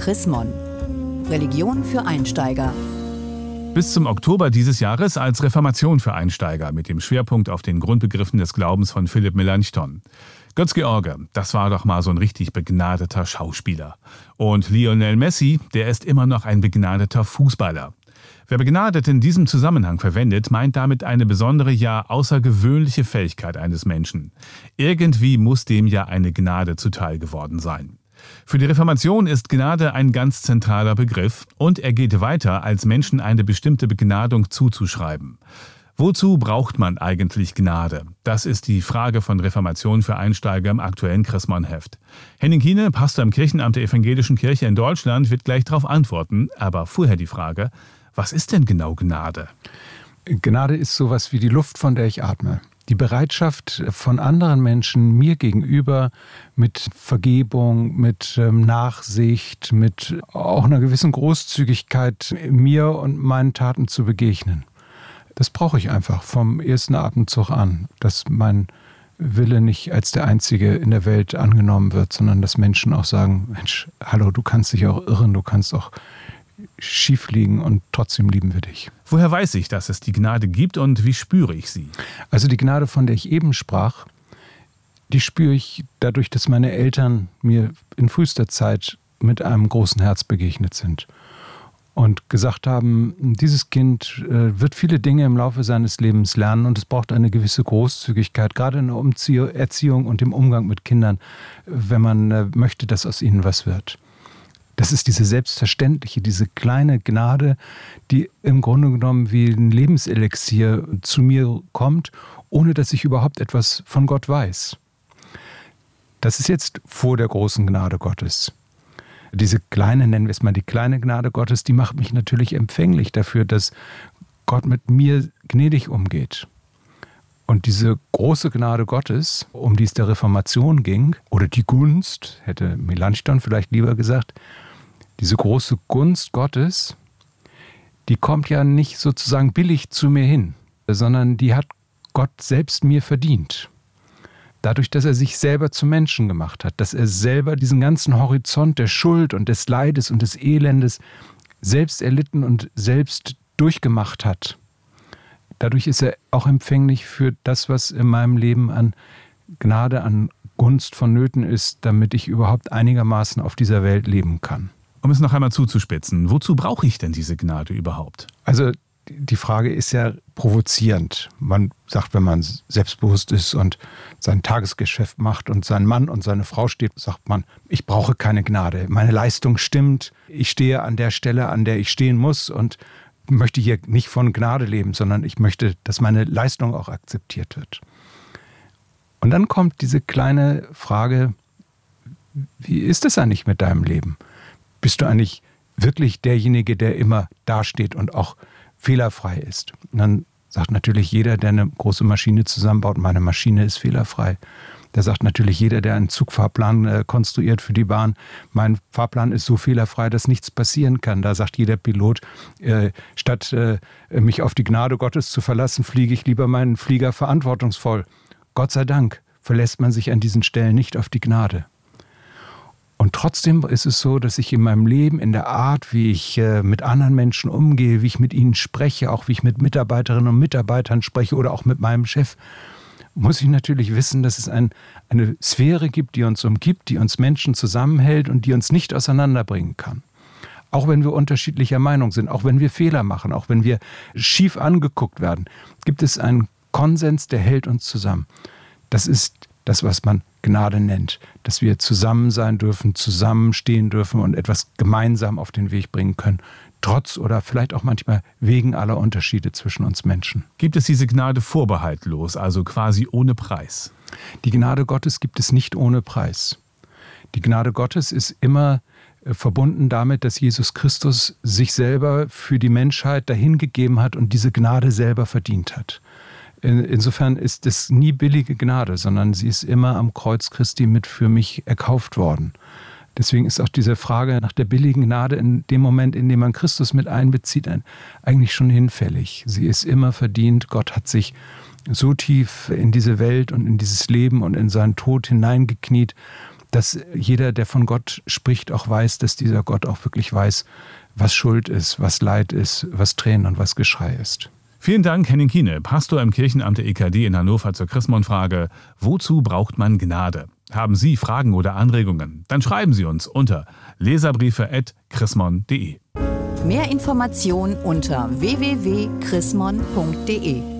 Chris Mon. Religion für Einsteiger. Bis zum Oktober dieses Jahres als Reformation für Einsteiger mit dem Schwerpunkt auf den Grundbegriffen des Glaubens von Philipp Melanchthon. Götz-George, das war doch mal so ein richtig begnadeter Schauspieler. Und Lionel Messi, der ist immer noch ein begnadeter Fußballer. Wer begnadet in diesem Zusammenhang verwendet, meint damit eine besondere, ja außergewöhnliche Fähigkeit eines Menschen. Irgendwie muss dem ja eine Gnade zuteil geworden sein. Für die Reformation ist Gnade ein ganz zentraler Begriff und er geht weiter, als Menschen eine bestimmte Begnadung zuzuschreiben. Wozu braucht man eigentlich Gnade? Das ist die Frage von Reformation für Einsteiger im aktuellen Chrismon-Heft. Henning Kiene, Pastor im Kirchenamt der Evangelischen Kirche in Deutschland, wird gleich darauf antworten. Aber vorher die Frage, was ist denn genau Gnade? Gnade ist sowas wie die Luft, von der ich atme die Bereitschaft von anderen Menschen mir gegenüber mit Vergebung, mit ähm, Nachsicht, mit auch einer gewissen Großzügigkeit mir und meinen Taten zu begegnen. Das brauche ich einfach vom ersten Atemzug an, dass mein Wille nicht als der einzige in der Welt angenommen wird, sondern dass Menschen auch sagen, Mensch, hallo, du kannst dich auch irren, du kannst auch schief liegen und trotzdem lieben wir dich. Woher weiß ich, dass es die Gnade gibt und wie spüre ich sie? Also die Gnade, von der ich eben sprach, die spüre ich dadurch, dass meine Eltern mir in frühester Zeit mit einem großen Herz begegnet sind und gesagt haben, dieses Kind äh, wird viele Dinge im Laufe seines Lebens lernen und es braucht eine gewisse Großzügigkeit, gerade in der Erziehung und im Umgang mit Kindern, wenn man äh, möchte, dass aus ihnen was wird. Das ist diese selbstverständliche, diese kleine Gnade, die im Grunde genommen wie ein Lebenselixier zu mir kommt, ohne dass ich überhaupt etwas von Gott weiß. Das ist jetzt vor der großen Gnade Gottes. Diese kleine, nennen wir es mal die kleine Gnade Gottes, die macht mich natürlich empfänglich dafür, dass Gott mit mir gnädig umgeht. Und diese große Gnade Gottes, um die es der Reformation ging, oder die Gunst, hätte Melanchthon vielleicht lieber gesagt, diese große Gunst Gottes, die kommt ja nicht sozusagen billig zu mir hin, sondern die hat Gott selbst mir verdient. Dadurch, dass er sich selber zum Menschen gemacht hat, dass er selber diesen ganzen Horizont der Schuld und des Leides und des Elendes selbst erlitten und selbst durchgemacht hat. Dadurch ist er auch empfänglich für das, was in meinem Leben an Gnade, an Gunst vonnöten ist, damit ich überhaupt einigermaßen auf dieser Welt leben kann. Um es noch einmal zuzuspitzen, wozu brauche ich denn diese Gnade überhaupt? Also die Frage ist ja provozierend. Man sagt, wenn man selbstbewusst ist und sein Tagesgeschäft macht und sein Mann und seine Frau steht, sagt man, ich brauche keine Gnade. Meine Leistung stimmt. Ich stehe an der Stelle, an der ich stehen muss und möchte hier nicht von Gnade leben, sondern ich möchte, dass meine Leistung auch akzeptiert wird. Und dann kommt diese kleine Frage, wie ist es eigentlich mit deinem Leben? Bist du eigentlich wirklich derjenige, der immer dasteht und auch fehlerfrei ist. Und dann sagt natürlich jeder, der eine große Maschine zusammenbaut, meine Maschine ist fehlerfrei. Da sagt natürlich jeder, der einen Zugfahrplan äh, konstruiert für die Bahn, mein Fahrplan ist so fehlerfrei, dass nichts passieren kann. Da sagt jeder Pilot, äh, statt äh, mich auf die Gnade Gottes zu verlassen, fliege ich lieber meinen Flieger verantwortungsvoll. Gott sei Dank verlässt man sich an diesen Stellen nicht auf die Gnade. Trotzdem ist es so, dass ich in meinem Leben, in der Art, wie ich äh, mit anderen Menschen umgehe, wie ich mit ihnen spreche, auch wie ich mit Mitarbeiterinnen und Mitarbeitern spreche oder auch mit meinem Chef, muss ich natürlich wissen, dass es ein, eine Sphäre gibt, die uns umgibt, die uns Menschen zusammenhält und die uns nicht auseinanderbringen kann. Auch wenn wir unterschiedlicher Meinung sind, auch wenn wir Fehler machen, auch wenn wir schief angeguckt werden, gibt es einen Konsens, der hält uns zusammen. Das ist das, was man Gnade nennt, dass wir zusammen sein dürfen, zusammenstehen dürfen und etwas gemeinsam auf den Weg bringen können, trotz oder vielleicht auch manchmal wegen aller Unterschiede zwischen uns Menschen. Gibt es diese Gnade vorbehaltlos, also quasi ohne Preis? Die Gnade Gottes gibt es nicht ohne Preis. Die Gnade Gottes ist immer äh, verbunden damit, dass Jesus Christus sich selber für die Menschheit dahingegeben hat und diese Gnade selber verdient hat. Insofern ist es nie billige Gnade, sondern sie ist immer am Kreuz Christi mit für mich erkauft worden. Deswegen ist auch diese Frage nach der billigen Gnade in dem Moment, in dem man Christus mit einbezieht, eigentlich schon hinfällig. Sie ist immer verdient. Gott hat sich so tief in diese Welt und in dieses Leben und in seinen Tod hineingekniet, dass jeder, der von Gott spricht, auch weiß, dass dieser Gott auch wirklich weiß, was Schuld ist, was Leid ist, was Tränen und was Geschrei ist. Vielen Dank, Henning Kiene, Pastor im Kirchenamt der EKD in Hannover zur Chrismon-Frage: Wozu braucht man Gnade? Haben Sie Fragen oder Anregungen? Dann schreiben Sie uns unter leserbriefe.chrismon.de. Mehr Informationen unter www.chrismon.de